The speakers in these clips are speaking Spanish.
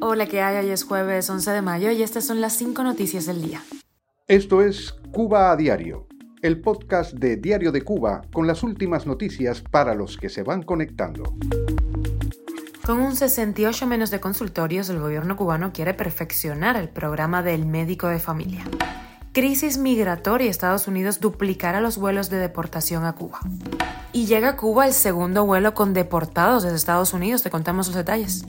Hola, ¿qué hay? Hoy es jueves 11 de mayo y estas son las cinco noticias del día. Esto es Cuba a Diario, el podcast de Diario de Cuba con las últimas noticias para los que se van conectando. Con un 68 menos de consultorios, el gobierno cubano quiere perfeccionar el programa del médico de familia. Crisis migratoria. Estados Unidos duplicará los vuelos de deportación a Cuba. Y llega a Cuba el segundo vuelo con deportados desde Estados Unidos. Te contamos los detalles.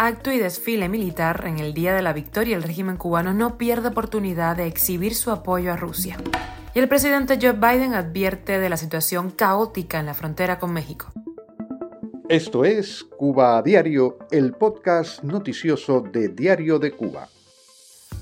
Acto y desfile militar en el Día de la Victoria. El régimen cubano no pierde oportunidad de exhibir su apoyo a Rusia. Y el presidente Joe Biden advierte de la situación caótica en la frontera con México. Esto es Cuba Diario, el podcast noticioso de Diario de Cuba.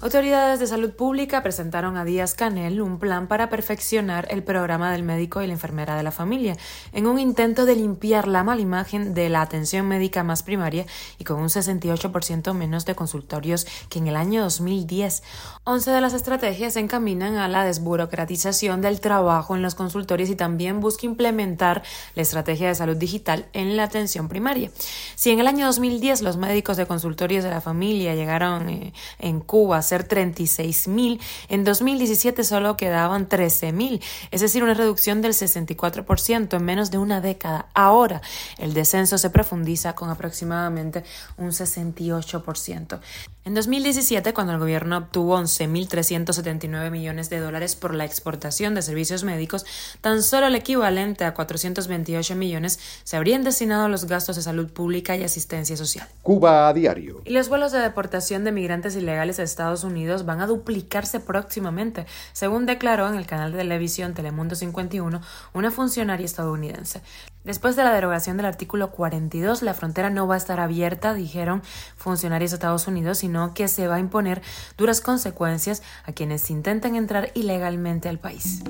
Autoridades de salud pública presentaron a Díaz Canel un plan para perfeccionar el programa del médico y la enfermera de la familia, en un intento de limpiar la mala imagen de la atención médica más primaria y con un 68% menos de consultorios que en el año 2010. Once de las estrategias se encaminan a la desburocratización del trabajo en los consultorios y también busca implementar la estrategia de salud digital en la atención primaria. Si en el año 2010 los médicos de consultorios de la familia llegaron eh, en Cuba ser 36.000, en 2017 solo quedaban 13.000, es decir, una reducción del 64% en menos de una década. Ahora, el descenso se profundiza con aproximadamente un 68%. En 2017, cuando el gobierno obtuvo 11.379 millones de dólares por la exportación de servicios médicos, tan solo el equivalente a 428 millones se habrían destinado a los gastos de salud pública y asistencia social. Cuba a diario. Y los vuelos de deportación de migrantes ilegales a Estados Unidos van a duplicarse próximamente, según declaró en el canal de televisión Telemundo 51 una funcionaria estadounidense. Después de la derogación del artículo 42, la frontera no va a estar abierta, dijeron funcionarios de Estados Unidos, sino que se va a imponer duras consecuencias a quienes intenten entrar ilegalmente al país.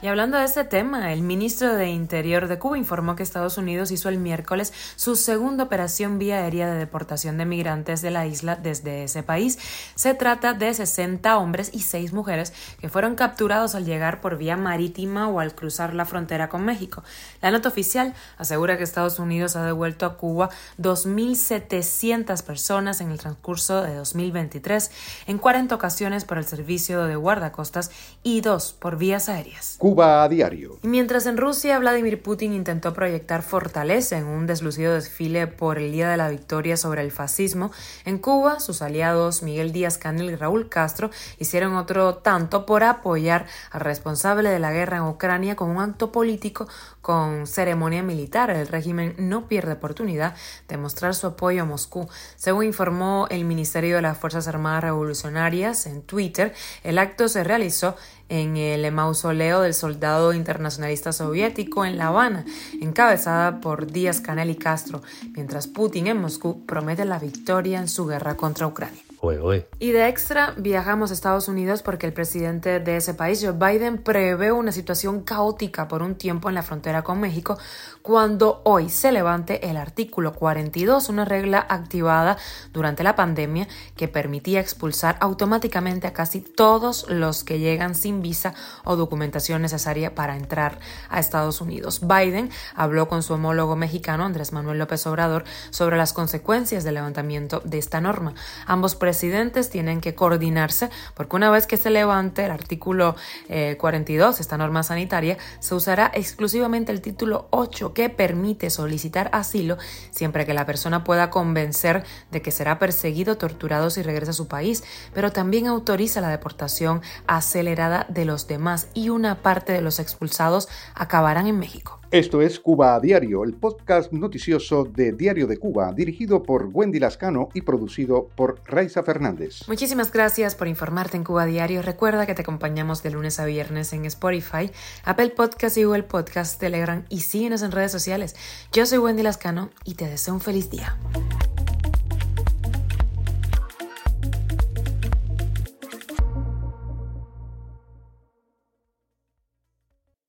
Y hablando de este tema, el ministro de Interior de Cuba informó que Estados Unidos hizo el miércoles su segunda operación vía aérea de deportación de migrantes de la isla desde ese país. Se trata de 60 hombres y 6 mujeres que fueron capturados al llegar por vía marítima o al cruzar la frontera con México. La nota oficial asegura que Estados Unidos ha devuelto a Cuba 2.700 personas en el transcurso de 2023, en 40 ocasiones por el servicio de guardacostas y dos por vías aéreas a diario. Mientras en Rusia Vladimir Putin intentó proyectar fortaleza en un deslucido desfile por el Día de la Victoria sobre el fascismo, en Cuba sus aliados Miguel Díaz Canel y Raúl Castro hicieron otro tanto por apoyar al responsable de la guerra en Ucrania con un acto político con ceremonia militar. El régimen no pierde oportunidad de mostrar su apoyo a Moscú. Según informó el Ministerio de las Fuerzas Armadas Revolucionarias en Twitter, el acto se realizó en el mausoleo del soldado internacionalista soviético en La Habana, encabezada por Díaz Canel y Castro, mientras Putin en Moscú promete la victoria en su guerra contra Ucrania. Y de extra viajamos a Estados Unidos porque el presidente de ese país, Joe Biden, prevé una situación caótica por un tiempo en la frontera con México cuando hoy se levante el artículo 42, una regla activada durante la pandemia que permitía expulsar automáticamente a casi todos los que llegan sin visa o documentación necesaria para entrar a Estados Unidos. Biden habló con su homólogo mexicano, Andrés Manuel López Obrador, sobre las consecuencias del levantamiento de esta norma. Ambos tienen que coordinarse porque una vez que se levante el artículo 42, eh, esta norma sanitaria, se usará exclusivamente el título 8 que permite solicitar asilo siempre que la persona pueda convencer de que será perseguido, torturado si regresa a su país, pero también autoriza la deportación acelerada de los demás y una parte de los expulsados acabarán en México. Esto es Cuba a Diario, el podcast noticioso de Diario de Cuba, dirigido por Wendy Lascano y producido por Raiza Fernández. Muchísimas gracias por informarte en Cuba a Diario. Recuerda que te acompañamos de lunes a viernes en Spotify, Apple Podcast y Google Podcast, Telegram y síguenos en redes sociales. Yo soy Wendy Lascano y te deseo un feliz día.